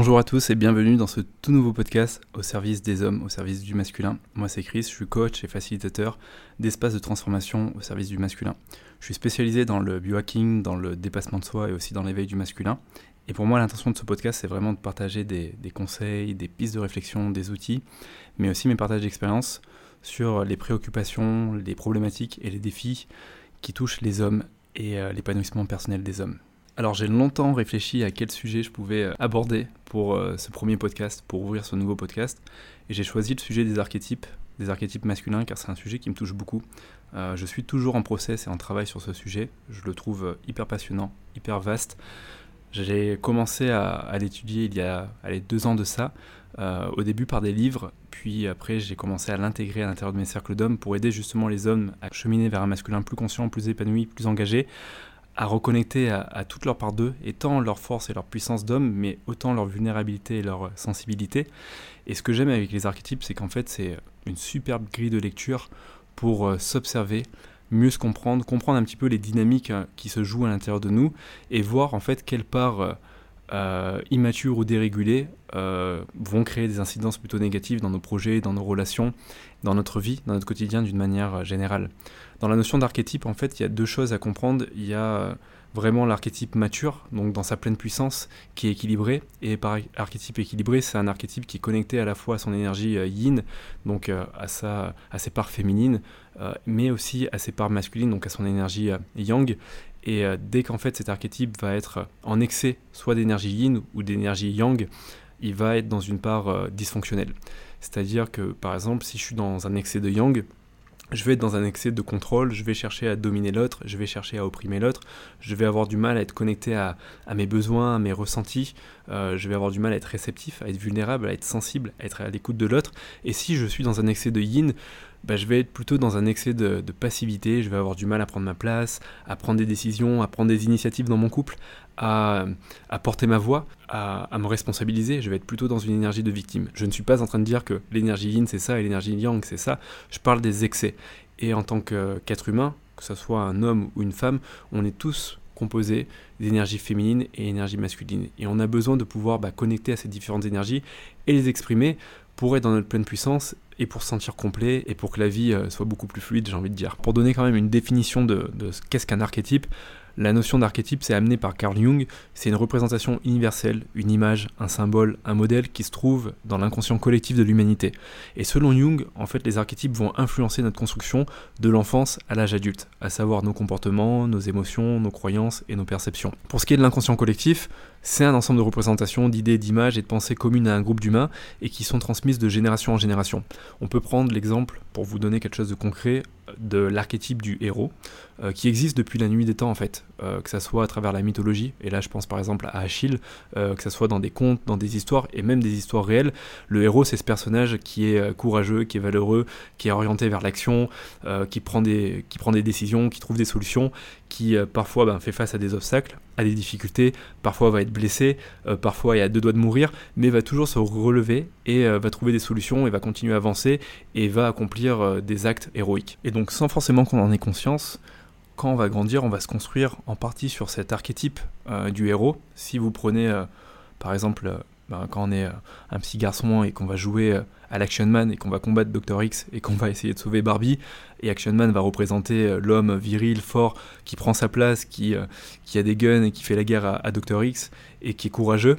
Bonjour à tous et bienvenue dans ce tout nouveau podcast au service des hommes, au service du masculin. Moi c'est Chris, je suis coach et facilitateur d'espace de transformation au service du masculin. Je suis spécialisé dans le biohacking, dans le dépassement de soi et aussi dans l'éveil du masculin. Et pour moi l'intention de ce podcast c'est vraiment de partager des, des, conseils, des pistes de réflexion, des outils, mais aussi mes partages d'expérience sur les préoccupations, les problématiques et les défis qui touchent les hommes et euh, l'épanouissement personnel des hommes. Alors j'ai longtemps réfléchi à quel sujet je pouvais euh, aborder pour euh, ce premier podcast, pour ouvrir ce nouveau podcast, et j'ai choisi le sujet des archétypes, des archétypes masculins, car c'est un sujet qui me touche beaucoup. Euh, je suis toujours en process et en travail sur ce sujet, je le trouve hyper passionnant, hyper vaste. J'ai commencé à, l'étudier il y a deux ans de ça, au début par des livres, puis après j'ai commencé à l'intégrer à l'intérieur de mes cercles d'hommes pour aider justement les hommes à cheminer vers un masculin plus conscient, plus épanoui, plus engagé, à reconnecter à, toute leur part d'eux, et tant leur force et leur puissance d'homme, mais autant leur vulnérabilité et leur sensibilité. Et ce que j'aime avec les archétypes, c'est qu'en fait, c'est une superbe grille de lecture pour euh, s'observer, mieux se comprendre, comprendre un petit peu les dynamiques euh, qui se jouent à l'intérieur de nous, et voir en fait quelle part euh, immatures ou dérégulées vont créer des incidences plutôt négatives dans nos projets, dans nos relations, dans notre vie, dans notre quotidien d'une manière générale. Dans la notion d'archétype, en fait, il y a deux choses à comprendre. Il y a euh, vraiment l'archétype mature, donc dans sa pleine puissance, qui est équilibré. Et par archétype équilibré, c'est un archétype qui est connecté à la fois à son énergie euh, yin, donc euh, à, sa, à ses parts féminines, mais aussi à ses parts masculines, donc à son énergie yang. Et dès qu'en fait cet archétype va être en excès, soit d'énergie yin ou d'énergie yang, il va être dans une part dysfonctionnelle. C'est-à-dire que par exemple, si je suis dans un excès de yang, je vais être dans un excès de contrôle, je vais chercher à dominer l'autre, je vais chercher à opprimer l'autre, je vais avoir du mal à être connecté à, mes besoins, à mes ressentis, euh, je vais avoir du mal à être réceptif, à être vulnérable, à être sensible, à être à l'écoute de l'autre. Et si je suis dans un excès de yin, bah, je vais être plutôt dans un excès de, passivité, je vais avoir du mal à prendre ma place, à prendre des décisions, à prendre des initiatives dans mon couple, à, porter ma voix, à, me responsabiliser, je vais être plutôt dans une énergie de victime. Je ne suis pas en train de dire que l'énergie yin c'est ça et l'énergie yang c'est ça, je parle des excès. Et en tant qu'être humain, que ce soit un homme ou une femme, on est tous composés d'énergie féminine et énergie masculine. Et on a besoin de pouvoir bah, connecter à ces différentes énergies et les exprimer pour être dans notre pleine puissance et pour se sentir complet et pour que la vie euh, soit beaucoup plus fluide, j'ai envie de dire. Pour donner quand même une définition de, de qu'est-ce qu'un archétype, la notion d'archétype, c'est amené par Carl Jung, c'est une représentation universelle, une image, un symbole, un modèle qui se trouve dans l'inconscient collectif de l'humanité. Et selon Jung, en fait, les archétypes vont influencer notre construction de l'enfance à l'âge adulte, à savoir nos comportements, nos émotions, nos croyances et nos perceptions. Pour ce qui est de l'inconscient collectif, c'est un ensemble de représentations, d'idées, d'images et de pensées communes à un groupe d'humains et qui sont transmises de génération en génération. On peut prendre l'exemple, pour vous donner quelque chose de concret, de l'archétype du héros, euh, qui existe depuis la nuit des temps en fait, euh, que ça soit à travers la mythologie, et là je pense par exemple à Achille, euh, que ça soit dans des contes, dans des histoires, et même des histoires réelles, le héros c'est ce personnage qui est courageux, qui est valeureux, qui est orienté vers l'action, qui, qui prend des décisions, qui trouve des solutions, qui parfois ben, fait face à des obstacles, à des difficultés, parfois va être blessé, parfois il a deux doigts de mourir, mais va toujours se relever et va trouver des solutions et va continuer à avancer et va accomplir des actes héroïques. Et donc sans forcément qu'on en ait conscience, quand on va grandir, on va se construire en partie sur cet archétype euh, du héros. Si vous prenez, euh, par exemple, euh, ben, quand on est un petit garçon et qu'on va jouer à l'Action Man et qu'on va combattre Dr. X et qu'on va essayer de sauver Barbie, et Action Man va représenter l'homme viril, fort, qui prend sa place, qui, qui a des guns et qui fait la guerre à, à Dr. X et qui est courageux,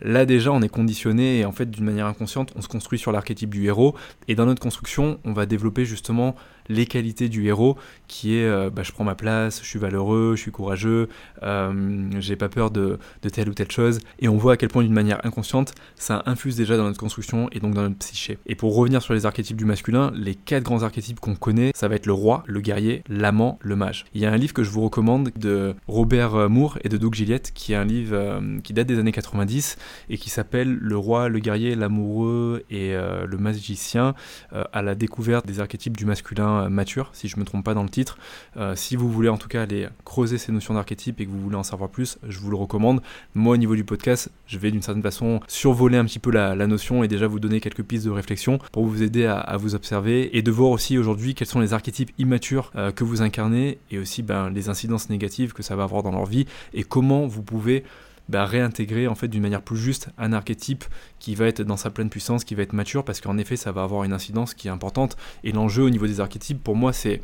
Là déjà, on est conditionné et en fait, d'une manière inconsciente, on se construit sur l'archétype du héros. Et dans notre construction, on va développer justement les qualités du héros, qui est euh, bah, je prends ma place, je suis valeureux, je suis courageux, euh, j'ai pas peur de, telle ou telle chose. Et on voit à quel point d'une manière inconsciente, ça infuse déjà dans notre construction et donc dans notre psyché. Et pour revenir sur les archétypes du masculin, les quatre grands archétypes qu'on connaît, ça va être le roi, le guerrier, l'amant, le mage. Il y a un livre que je vous recommande de Robert Moore et de Doug Gillette, qui est un livre euh, qui date des années 90 et qui s'appelle Le roi, le guerrier, l'amoureux et le magicien à la découverte des archétypes du masculin euh, mature, si je ne me trompe pas dans le titre. Euh, si vous voulez en tout cas aller creuser ces notions d'archétype et que vous voulez en savoir plus, je vous le recommande. Moi, au niveau du podcast, je vais d'une certaine façon survoler un petit peu la, notion et déjà vous donner quelques pistes de réflexion pour vous aider à, vous observer et de voir aussi aujourd'hui quels sont les archétypes immatures euh, que vous incarnez et aussi ben, les incidences négatives que ça va avoir dans leur vie et comment vous pouvez bah, réintégrer en fait d'une manière plus juste un archétype qui va être dans sa pleine puissance, qui va être mature, parce qu'en effet ça va avoir une incidence qui est importante. Et l'enjeu au niveau des archétypes, pour moi, c'est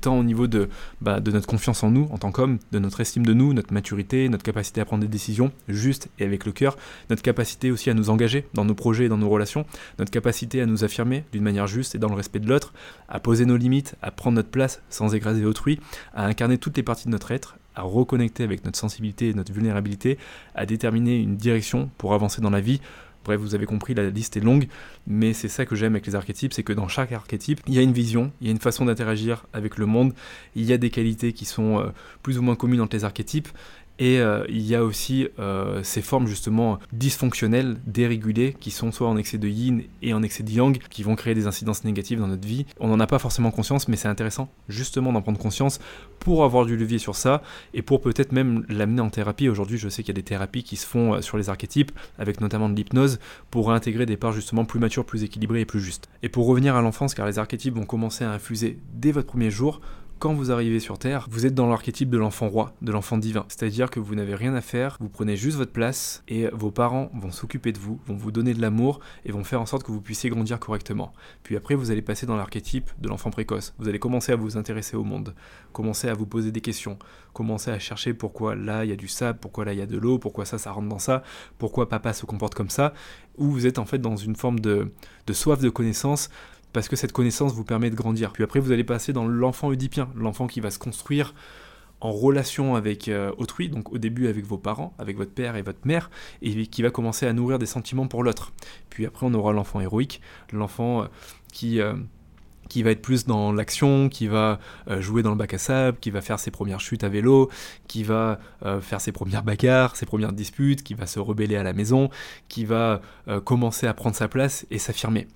tant au niveau de, bah, de notre confiance en nous en tant qu'homme, de notre estime de nous, notre maturité, notre capacité à prendre des décisions justes et avec le cœur, notre capacité aussi à nous engager dans nos projets et dans nos relations, notre capacité à nous affirmer d'une manière juste et dans le respect de l'autre, à poser nos limites, à prendre notre place sans écraser autrui, à incarner toutes les parties de notre être, à reconnecter avec notre sensibilité et notre vulnérabilité, à déterminer une direction pour avancer dans la vie. Bref, vous avez compris, la liste est longue, mais c'est ça que j'aime avec les archétypes, c'est que dans chaque archétype, il y a une vision, il y a une façon d'interagir avec le monde, il y a des qualités qui sont euh, plus ou moins communes entre les archétypes, et euh, il y a aussi euh, ces formes justement dysfonctionnelles, dérégulées, qui sont soit en excès de yin et en excès de yang, qui vont créer des incidences négatives dans notre vie. On n'en a pas forcément conscience, mais c'est intéressant justement d'en prendre conscience pour avoir du levier sur ça et pour peut-être même l'amener en thérapie. Aujourd'hui, je sais qu'il y a des thérapies qui se font euh, sur les archétypes, avec notamment de l'hypnose, pour intégrer des parts justement plus matures, plus équilibrées et plus justes. Et pour revenir à l'enfance, car les archétypes vont commencer à infuser dès votre premier jour, quand vous arrivez sur Terre, vous êtes dans l'archétype de l'enfant roi, de l'enfant divin. C'est-à-dire que vous n'avez rien à faire, vous prenez juste votre place et vos parents vont s'occuper de vous, vont vous donner de l'amour et vont faire en sorte que vous puissiez grandir correctement. Puis après, vous allez passer dans l'archétype de l'enfant précoce. Vous allez commencer à vous intéresser au monde, commencer à vous poser des questions, commencer à chercher pourquoi là il y a du sable, pourquoi là il y a de l'eau, pourquoi ça ça rentre dans ça, pourquoi papa se comporte comme ça, ou vous êtes en fait dans une forme de, de soif de connaissance parce que cette connaissance vous permet de grandir. Puis après, vous allez passer dans l'enfant oedipien, l'enfant qui va se construire en relation avec euh, autrui, donc au début avec vos parents, avec votre père et votre mère, et qui va commencer à nourrir des sentiments pour l'autre. Puis après, on aura l'enfant héroïque, l'enfant euh, qui... Euh, qui va être plus dans l'action, qui va jouer dans le bac à sable, qui va faire ses premières chutes à vélo, qui va faire ses premières bagarres, ses premières disputes, qui va se rebeller à la maison, qui va commencer à prendre sa place et s'affirmer.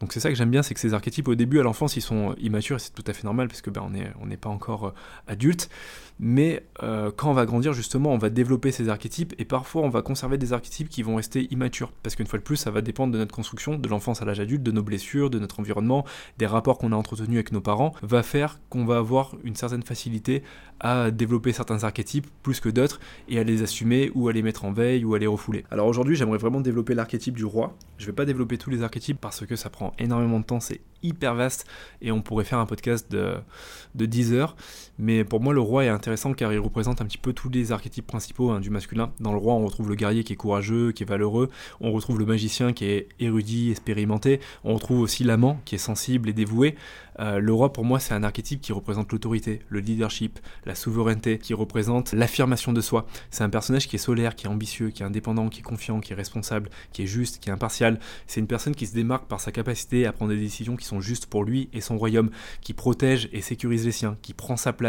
Donc c'est ça que j'aime bien, c'est que ces archétypes au début à l'enfance ils sont immatures, c'est tout à fait normal parce que ben, on n'est on pas encore euh, adulte, mais euh, quand on va grandir justement on va développer ces archétypes et parfois on va conserver des archétypes qui vont rester immatures parce qu'une fois de plus ça va dépendre de notre construction, de l'enfance à l'âge adulte, de nos blessures, de notre environnement, des rapports qu'on a entretenus avec nos parents, va faire qu'on va avoir une certaine facilité à développer certains archétypes plus que d'autres et à les assumer ou à les mettre en veille ou à les refouler. Alors aujourd'hui j'aimerais vraiment développer l'archétype du roi. Je vais pas développer tous les archétypes parce que ça prend énormément de temps, c'est hyper vaste et on pourrait faire un podcast de, de 10 heures. Mais pour moi, le roi est intéressant car il représente un petit peu tous les archétypes principaux hein, du masculin. Dans le roi, on retrouve le guerrier qui est courageux, qui est valeureux. On retrouve le magicien qui est érudit, expérimenté. On retrouve aussi l'amant qui est sensible et dévoué. Euh, le roi, pour moi, c'est un archétype qui représente l'autorité, le leadership, la souveraineté, qui représente l'affirmation de soi. C'est un personnage qui est solaire, qui est ambitieux, qui est indépendant, qui est confiant, qui est responsable, qui est juste, qui est impartial. C'est une personne qui se démarque par sa capacité à prendre des décisions qui sont justes pour lui et son royaume, qui protège et sécurise les siens, qui prend sa place,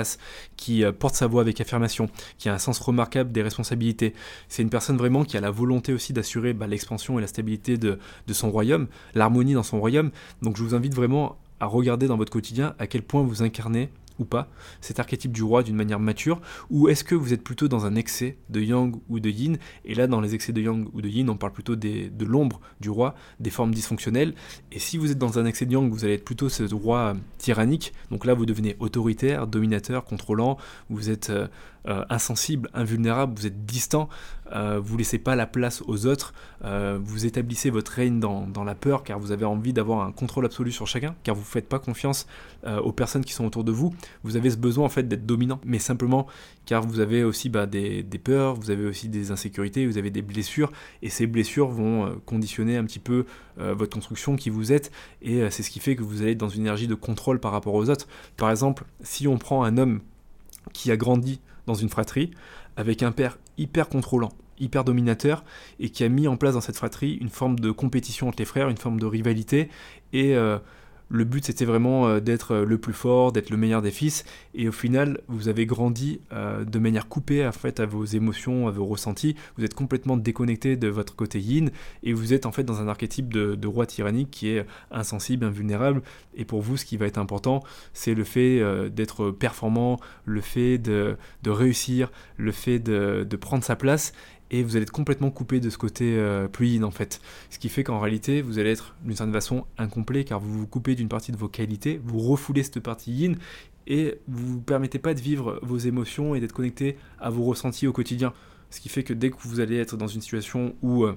qui euh, porte sa voix avec affirmation, qui a un sens remarquable des responsabilités. C'est une personne vraiment qui a la volonté aussi d'assurer bah, l'expansion et la stabilité de, de son royaume, l'harmonie dans son royaume. Donc je vous invite vraiment à regarder dans votre quotidien à quel point vous incarnez ou pas cet archétype du roi d'une manière mature ou est-ce que vous êtes plutôt dans un excès de yang ou de yin? Et là dans les excès de yang ou de yin on parle plutôt de l'ombre du roi des formes dysfonctionnelles. Et si vous êtes dans un excès de yang vous allez être plutôt ce roi tyrannique. Donc là vous devenez autoritaire dominateur contrôlant. Vous êtes euh, euh, insensible, invulnérable, vous êtes distant, euh, vous laissez pas la place aux autres, euh, vous établissez votre règne dans, dans, la peur car vous avez envie d'avoir un contrôle absolu sur chacun, car vous ne faites pas confiance aux personnes qui sont autour de vous, vous avez ce besoin en fait d'être dominant, mais simplement car vous avez aussi bah, des, peurs, vous avez aussi des insécurités, vous avez des blessures, et ces blessures vont conditionner un petit peu votre construction, qui vous êtes, et c'est ce qui fait que vous allez dans une énergie de contrôle par rapport aux autres. Par exemple, si on prend un homme qui a grandi dans une fratrie avec un père hyper contrôlant, hyper dominateur et qui a mis en place dans cette fratrie une forme de compétition entre les frères, une forme de rivalité et euh, le but c'était vraiment euh, d'être euh, le plus fort, d'être le meilleur des fils, et au final vous avez grandi euh, de manière coupée en fait à vos émotions, à vos ressentis, vous êtes complètement déconnecté de votre côté yin, et vous êtes en fait dans un archétype de, roi tyrannique qui est insensible, invulnérable, et pour vous ce qui va être important c'est le fait d'être performant, le fait de, réussir, le fait de prendre sa place, et vous allez être complètement coupé de ce côté euh, plus yin en fait. Ce qui fait qu'en réalité, vous allez être d'une certaine façon incomplet car vous vous coupez d'une partie de vos qualités, vous refoulez cette partie yin et vous ne vous permettez pas de vivre vos émotions et d'être connecté à vos ressentis au quotidien. Ce qui fait que dès que vous allez être dans une situation où euh,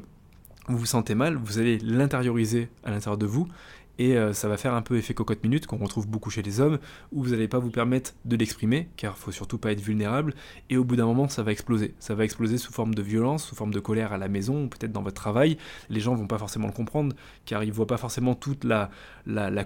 vous vous sentez mal, vous allez l'intérioriser à l'intérieur de vous et euh, ça va faire un peu effet cocotte minute qu'on retrouve beaucoup chez les hommes, où vous n'allez pas vous permettre de l'exprimer, car il faut surtout pas être vulnérable, et au bout d'un moment ça va exploser. Ça va exploser sous forme de violence, sous forme de colère à la maison, ou peut-être dans votre travail. Les gens vont pas forcément le comprendre, car ils voient pas forcément toute la,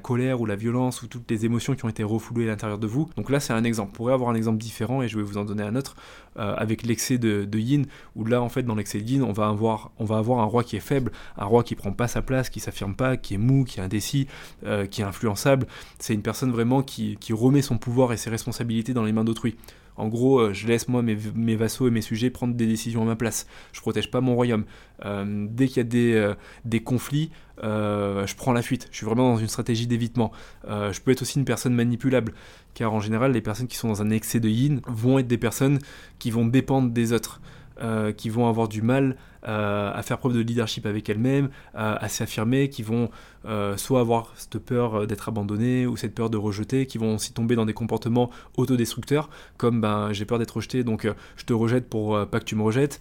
colère ou la violence ou toutes les émotions qui ont été refoulées à l'intérieur de vous. Donc là c'est un exemple. On pourrait avoir un exemple différent, et je vais vous en donner un autre, euh, avec l'excès de, yin, où là en fait dans l'excès de yin on va, avoir, on va avoir un roi qui est faible, un roi qui prend pas sa place, qui s'affirme pas, qui est mou, qui est indécis, euh, qui est influençable. C'est une personne vraiment qui, remet son pouvoir et ses responsabilités dans les mains d'autrui. En gros, euh, je laisse moi mes, vassaux et mes sujets prendre des décisions à ma place. Je protège pas mon royaume. Euh, dès qu'il y a des, des conflits, je prends la fuite. Je suis vraiment dans une stratégie d'évitement. je peux être aussi une personne manipulable, car en général, les personnes qui sont dans un excès de yin vont être des personnes qui vont dépendre des autres. qui vont avoir du mal à faire preuve de leadership avec elles-mêmes, à s'affirmer, qui vont euh, soit avoir cette peur euh, d'être abandonné ou cette peur de rejeter, qui vont aussi tomber dans des comportements autodestructeurs, comme ben, j'ai peur d'être rejeté, donc euh, je te rejette pour pas que tu me rejettes,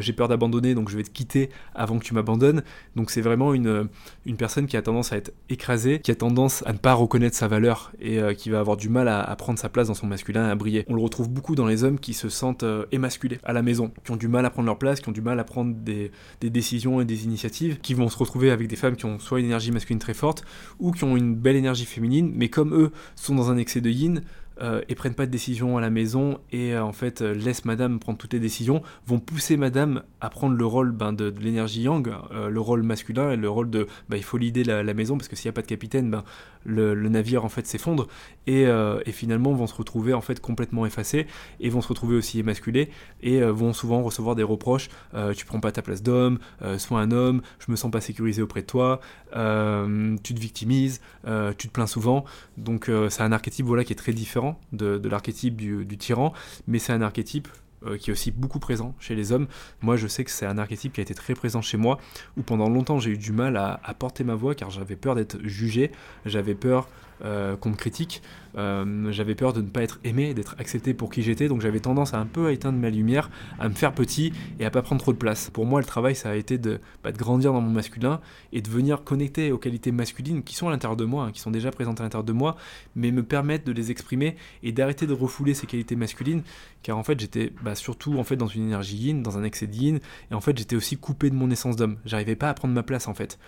j'ai peur d'abandonner, donc je vais te quitter avant que tu m'abandonnes. Donc c'est vraiment une, une personne qui a tendance à être écrasée, qui a tendance à ne pas reconnaître sa valeur et qui va avoir du mal à, prendre sa place dans son masculin, à briller. On le retrouve beaucoup dans les hommes qui se sentent émasculés à la maison, qui ont du mal à prendre leur place, qui ont du mal à prendre des, décisions et des initiatives, qui vont se retrouver avec des femmes qui ont soit une énergie masculine très forte, ou qui ont une belle énergie féminine, mais comme eux sont dans un excès de yin, euh, et prennent pas de décision à la maison et euh, en fait euh, laissent madame prendre toutes les décisions, vont pousser madame à prendre le rôle ben, de, l'énergie yang, le rôle masculin et le rôle de ben, il faut l'idée la, maison parce que s'il n'y a pas de capitaine, ben, le, navire en fait s'effondre et, et, finalement vont se retrouver en fait complètement effacés et vont se retrouver aussi émasculés et vont souvent recevoir des reproches tu prends pas ta place d'homme, sois un homme, je me sens pas sécurisé auprès de toi, tu te victimises, tu te plains souvent. Donc c'est un archétype voilà qui est très différent de, l'archétype du, tyran, mais c'est un archétype euh, qui est aussi beaucoup présent chez les hommes. Moi, je sais que c'est un archétype qui a été très présent chez moi, où pendant longtemps j'ai eu du mal à, à porter ma voix car j'avais peur d'être jugé, j'avais peur euh, qu'on me critique. Euh, j'avais peur de ne pas être aimé, d'être accepté pour qui j'étais, donc j'avais tendance à un peu éteindre ma lumière, à me faire petit et à pas prendre trop de place. Pour moi, le travail, ça a été de, bah, de grandir dans mon masculin et de venir connecter aux qualités masculines qui sont à l'intérieur de moi, hein, qui sont déjà présentes à l'intérieur de moi, mais me permettre de les exprimer et d'arrêter de refouler ces qualités masculines, car en fait, j'étais bah, surtout en fait dans une énergie yin, dans un excès de yin, et en fait, j'étais aussi coupé de mon essence d'homme. J'arrivais pas à prendre ma place en fait.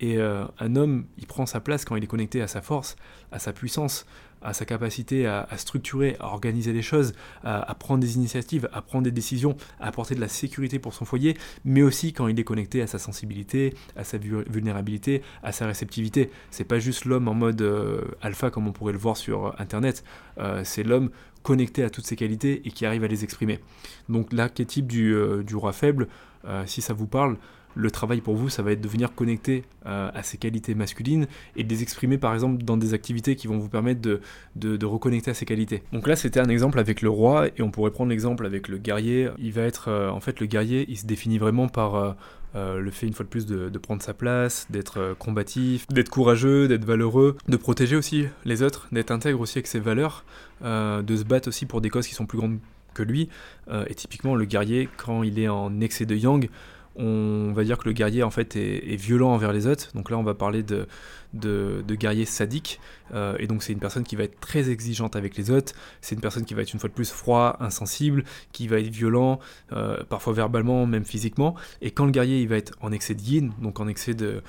Et euh, un homme, il prend sa place quand il est connecté à sa force, à sa puissance, à sa capacité à, structurer, à organiser les choses, à, prendre des initiatives, à prendre des décisions, à apporter de la sécurité pour son foyer, mais aussi quand il est connecté à sa sensibilité, à sa vulnérabilité, à sa réceptivité. C'est pas juste l'homme en mode euh, alpha comme on pourrait le voir sur Internet, euh, c'est l'homme connecté à toutes ses qualités et qui arrive à les exprimer. Donc l'archétype du, du roi faible, si ça vous parle, le travail pour vous, ça va être de venir connecter euh, à ces qualités masculines et de les exprimer par exemple dans des activités qui vont vous permettre de, de, reconnecter à ces qualités. Donc là, c'était un exemple avec le roi et on pourrait prendre l'exemple avec le guerrier. Il va être, euh, en fait, le guerrier, il se définit vraiment par euh, le fait une fois de plus de, de prendre sa place, d'être combatif, d'être courageux, d'être valeureux, de protéger aussi les autres, d'être intègre aussi avec ses valeurs, de se battre aussi pour des causes qui sont plus grandes que lui. et typiquement, le guerrier, quand il est en excès de yang, on va dire que le guerrier en fait est, violent envers les autres. Donc là, on va parler de, guerrier sadique. Euh, et donc c'est une personne qui va être très exigeante avec les autres. C'est une personne qui va être une fois de plus froid, insensible, qui va être violent, euh, parfois verbalement, même physiquement. Et quand le guerrier il va être en excès de yin, donc en excès de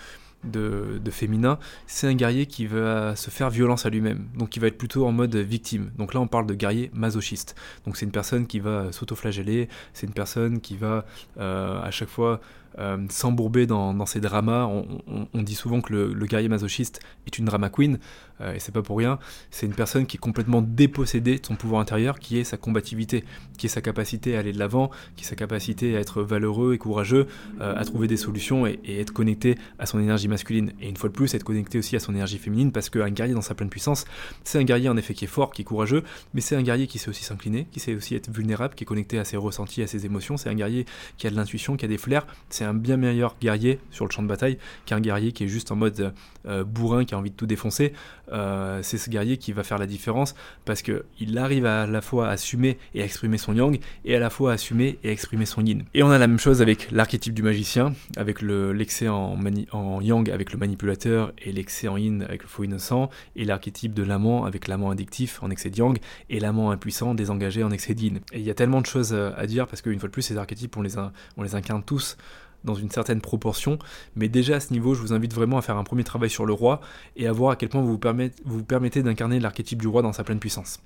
de, féminin, c'est un guerrier qui va se faire violence à lui-même, donc il va être plutôt en mode victime. Donc là on parle de guerrier masochiste. Donc c'est une personne qui va s'autoflageller, c'est une personne qui va euh, à chaque fois euh, s'embourber dans, ses dramas. On, dit souvent que le, guerrier masochiste est une drama queen, euh, et c'est pas pour rien. C'est une personne qui est complètement dépossédée de son pouvoir intérieur, qui est sa combativité, qui est sa capacité à aller de l'avant, qui est sa capacité à être valeureux et courageux, euh, à trouver des solutions et, être connecté à son énergie masculine. Et une fois de plus, être connecté aussi à son énergie féminine, parce qu'un guerrier dans sa pleine puissance, c'est un guerrier en effet qui est fort, qui est courageux, mais c'est un guerrier qui sait aussi s'incliner, qui sait aussi être vulnérable, qui est connecté à ses ressentis, à ses émotions. C'est un guerrier qui a de l'intuition, qui a des flairs. Un bien meilleur guerrier sur le champ de bataille qu'un guerrier qui est juste en mode euh, bourrin, qui a envie de tout défoncer. Euh, c'est ce guerrier qui va faire la différence parce qu'il arrive à, la fois à assumer et à exprimer son yang et à la fois à assumer et à exprimer son yin. Et on a la même chose avec l'archétype du magicien, avec l'excès en, en, yang avec le manipulateur et l'excès en yin avec le faux innocent, et l'archétype de l'amant avec l'amant addictif en excès de yang et l'amant impuissant désengagé en excès d'yin. Et il y a tellement de choses à dire parce qu'une fois de plus, ces archétypes, on les, on les incarne tous dans une certaine proportion. Mais déjà à ce niveau, je vous invite vraiment à faire un premier travail sur le roi et à voir à quel point vous vous, permettez, d'incarner l'archétype du roi dans sa pleine puissance.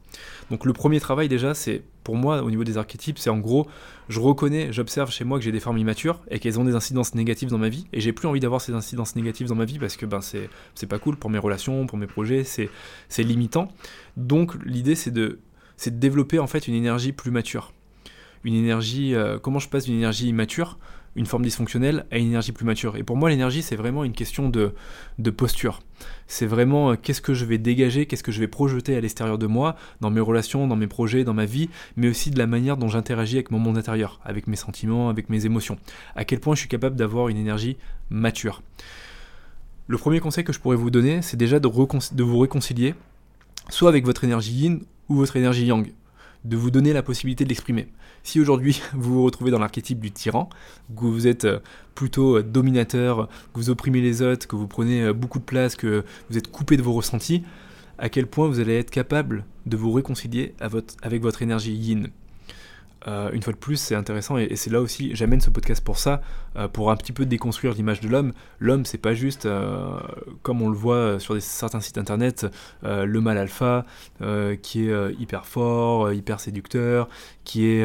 Donc le premier travail déjà, c'est pour moi au niveau des archétypes, c'est en gros, je reconnais, j'observe chez moi que j'ai des formes immatures et qu'elles ont des incidences négatives dans ma vie et j'ai plus envie d'avoir ces incidences négatives dans ma vie parce que ben c'est pas cool pour mes relations, pour mes projets, c'est limitant. Donc l'idée c'est de de développer en fait une énergie plus mature. Une énergie, euh, comment je passe d'une énergie immature une forme dysfonctionnelle à une énergie plus mature. Et pour moi, l'énergie, c'est vraiment une question de, posture. C'est vraiment euh, qu'est-ce que je vais dégager, qu'est-ce que je vais projeter à l'extérieur de moi, dans mes relations, dans mes projets, dans ma vie, mais aussi de la manière dont j'interagis avec mon monde intérieur, avec mes sentiments, avec mes émotions. À quel point je suis capable d'avoir une énergie mature. Le premier conseil que je pourrais vous donner, c'est déjà de, de vous réconcilier, soit avec votre énergie yin ou votre énergie yang de vous donner la possibilité de l'exprimer. Si aujourd'hui vous vous retrouvez dans l'archétype du tyran, que vous êtes euh, plutôt euh, dominateur, que vous opprimez les autres, que vous prenez euh, beaucoup de place, que vous êtes coupé de vos ressentis, à quel point vous allez être capable de vous réconcilier avec votre énergie yin? Euh, une fois de plus, c'est intéressant et, c'est là aussi, j'amène ce podcast pour ça, euh, pour un petit peu déconstruire l'image de l'homme. L'homme, c'est pas juste, euh, comme on le voit sur certains sites internet, le mal alpha, qui est hyper fort, hyper séducteur, qui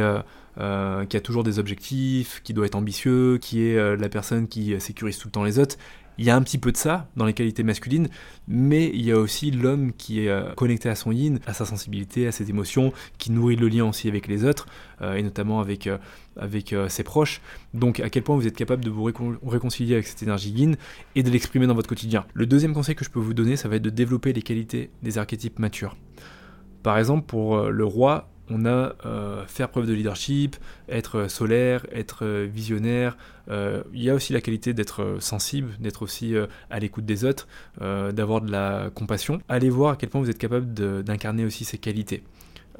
qui a toujours des objectifs, qui doit être ambitieux, qui est la personne qui sécurise tout le temps les autres. Il y a un petit peu de ça dans les qualités masculines, mais il y a aussi l'homme qui est euh, connecté à son yin, à sa sensibilité, à ses émotions, qui nourrit le lien aussi avec les autres, euh, et notamment avec, euh, avec ses proches. Donc à quel point vous êtes capable de vous réconcilier avec cette énergie yin et de l'exprimer dans votre quotidien. Le deuxième conseil que je peux vous donner, ça va être de développer les qualités des archétypes matures. Par exemple, pour le roi, on a euh, faire preuve de leadership, être solaire, être visionnaire. Euh, il y a aussi la qualité d'être sensible, d'être aussi euh, à l'écoute des autres, d'avoir de la compassion. Allez voir à quel point vous êtes capable d'incarner aussi ces qualités.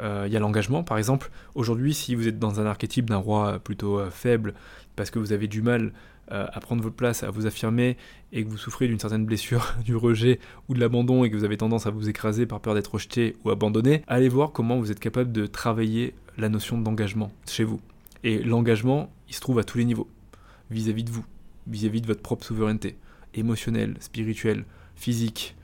Il y a l'engagement, par exemple. Aujourd'hui, si vous êtes dans un archétype d'un roi plutôt faible, parce que vous avez du mal euh, à prendre votre place, à vous affirmer, et que vous souffrez d'une certaine blessure, du rejet ou de l'abandon, et que vous avez tendance à vous écraser par peur d'être rejeté ou abandonné, allez voir comment vous êtes capable de travailler la notion d'engagement chez vous. Et l'engagement, il se trouve à tous les niveaux, vis-à-vis de vous, vis-à-vis de votre propre souveraineté, émotionnelle, spirituelle, physique,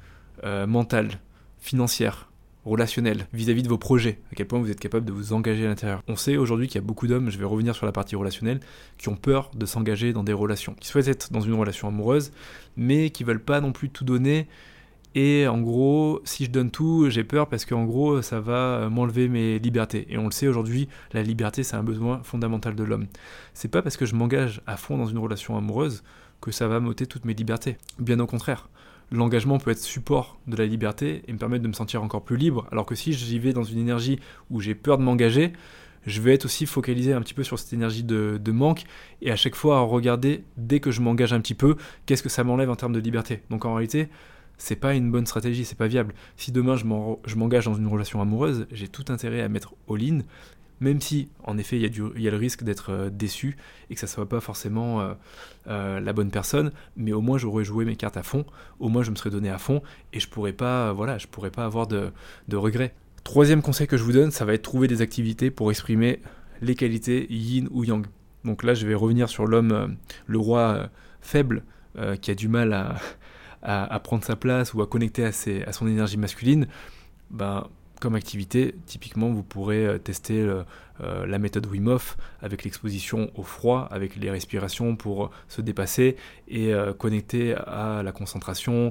euh, mentale, financière, relationnel vis-à-vis de vos projets, à quel point vous êtes capable de vous engager à l'intérieur. On sait aujourd'hui qu'il y a beaucoup d'hommes, je vais revenir sur la partie relationnelle, qui ont peur de s'engager dans des relations, qui souhaitent être dans une relation amoureuse, mais qui veulent pas non plus tout donner. Et en gros, si je donne tout, j'ai peur parce qu'en gros, ça va m'enlever mes libertés. Et on le sait aujourd'hui, la liberté, c'est un besoin fondamental de l'homme. C'est pas parce que je m'engage à fond dans une relation amoureuse que ça va m'ôter toutes mes libertés. Bien au contraire l'engagement peut être support de la liberté et me permettre de me sentir encore plus libre, alors que si j'y vais dans une énergie où j'ai peur de m'engager, je vais être aussi focalisé un petit peu sur cette énergie de, manque et à chaque fois regarder, dès que je m'engage un petit peu, qu'est-ce que ça m'enlève en termes de liberté. Donc en réalité, c'est pas une bonne stratégie, c'est pas viable. Si demain je m'engage dans une relation amoureuse, j'ai tout intérêt à mettre all-in même si en effet il y, a le risque d'être euh, déçu et que ça ne soit pas forcément euh, euh, la bonne personne, mais au moins j'aurais joué mes cartes à fond, au moins je me serais donné à fond et je pourrais pas, voilà, pourrais pas avoir de, regrets. Troisième conseil que je vous donne, ça va être trouver des activités pour exprimer les qualités yin ou yang. Donc là je vais revenir sur l'homme, le roi faible qui a du mal à, prendre sa place ou à connecter à, à son énergie masculine. Ben, comme activité, typiquement, vous pourrez euh, tester euh, euh, la méthode Wim Hof avec l'exposition au froid, avec les respirations pour se dépasser et connecter à la concentration,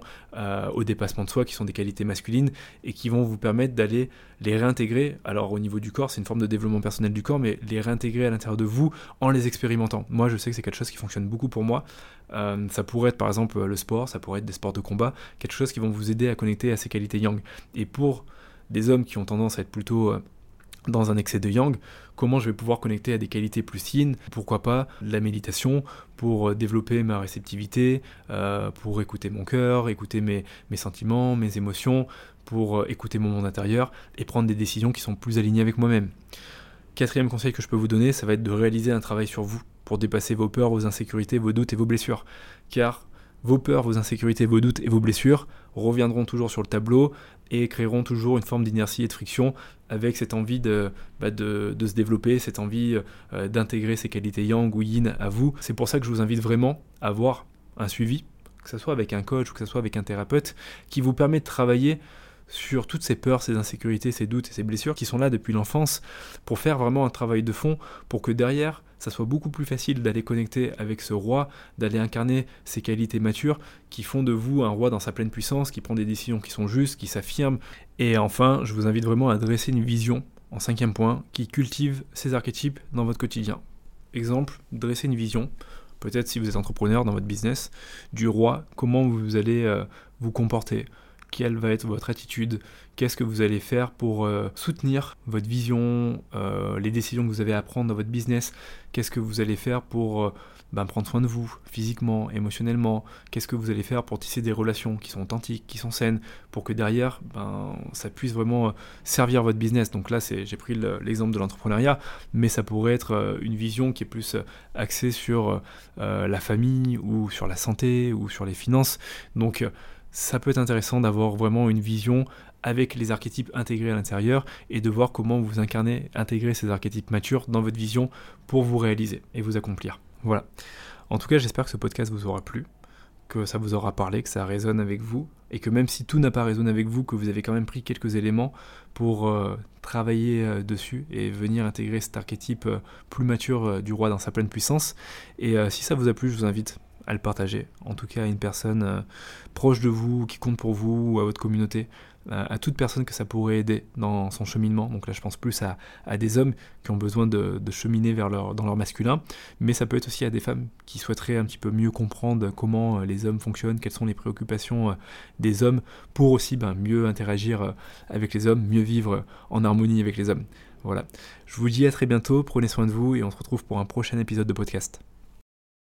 au dépassement de soi, qui sont des qualités masculines et qui vont vous permettre d'aller les réintégrer. Alors au niveau du corps, c'est une forme de développement personnel du corps, mais les réintégrer à l'intérieur de vous en les expérimentant. Moi, je sais que c'est quelque chose qui fonctionne beaucoup pour moi. ça pourrait être par exemple le sport, ça pourrait être des sports de combat, quelque chose qui vont vous aider à connecter à ces qualités yang. Et pour des hommes qui ont tendance à être plutôt euh, dans un excès de yang, comment je vais pouvoir connecter à des qualités plus yin, pourquoi pas la méditation pour euh, développer ma réceptivité, euh, pour écouter mon cœur, écouter mes, mes sentiments, mes émotions, pour écouter mon monde intérieur et prendre des décisions qui sont plus alignées avec moi-même. Quatrième conseil que je peux vous donner, ça va être de réaliser un travail sur vous pour dépasser vos peurs, vos insécurités, vos doutes et vos blessures. Car vos peurs, vos insécurités, vos doutes et vos blessures reviendront toujours sur le tableau et créeront toujours une forme d'inertie et de friction avec cette envie de, bah, se développer, cette envie euh, d'intégrer ces qualités yang ou yin à vous. C'est pour ça que je vous invite vraiment à avoir un suivi, que ce soit avec un coach ou que ce soit avec un thérapeute, qui vous permet de travailler sur toutes ces peurs, ces insécurités, ces doutes et ces blessures qui sont là depuis l'enfance pour faire vraiment un travail de fond pour que derrière ça soit beaucoup plus facile d'aller connecter avec ce roi, d'aller incarner ces qualités matures qui font de vous un roi dans sa pleine puissance, qui prend des décisions qui sont justes, qui s'affirment. Et enfin, je vous invite vraiment à dresser une vision, en cinquième point, qui cultive ces archétypes dans votre quotidien. Exemple, dresser une vision, peut-être si vous êtes entrepreneur dans votre business, du roi, comment vous allez euh, vous comporter quelle va être votre attitude, qu'est-ce que vous allez faire pour euh, soutenir votre vision, euh, les décisions que vous avez à prendre dans votre business, qu'est-ce que vous allez faire pour euh, ben, prendre soin de vous physiquement, émotionnellement, qu'est-ce que vous allez faire pour tisser des relations qui sont authentiques, qui sont saines, pour que derrière, ben, ça puisse vraiment servir votre business. Donc là, j'ai pris l'exemple de l'entrepreneuriat, mais ça pourrait être une vision qui est plus axée sur la famille ou sur la santé ou sur les finances. Donc ça peut être intéressant d'avoir vraiment une vision avec les archétypes intégrés à l'intérieur et de voir comment vous incarnez, intégrer ces archétypes matures dans votre vision pour vous réaliser et vous accomplir. Voilà. En tout cas, j'espère que ce podcast vous aura plu, que ça vous aura parlé, que ça résonne avec vous et que même si tout n'a pas résonné avec vous, que vous avez quand même pris quelques éléments pour euh, travailler euh, dessus et venir intégrer cet archétype euh, plus mature du roi dans sa pleine puissance. Et si ça vous a plu, je vous invite à le partager, en tout cas à une personne euh, proche de vous, qui compte pour vous, ou à votre communauté, à toute personne que ça pourrait aider dans son cheminement. Donc là, je pense plus à, des hommes qui ont besoin de, cheminer vers leur, dans leur masculin, mais ça peut être aussi à des femmes qui souhaiteraient un petit peu mieux comprendre comment euh, les hommes fonctionnent, quelles sont les préoccupations euh, des hommes, pour aussi ben, mieux interagir avec les hommes, mieux vivre en harmonie avec les hommes. Voilà. Je vous dis à très bientôt, prenez soin de vous et on se retrouve pour un prochain épisode de podcast.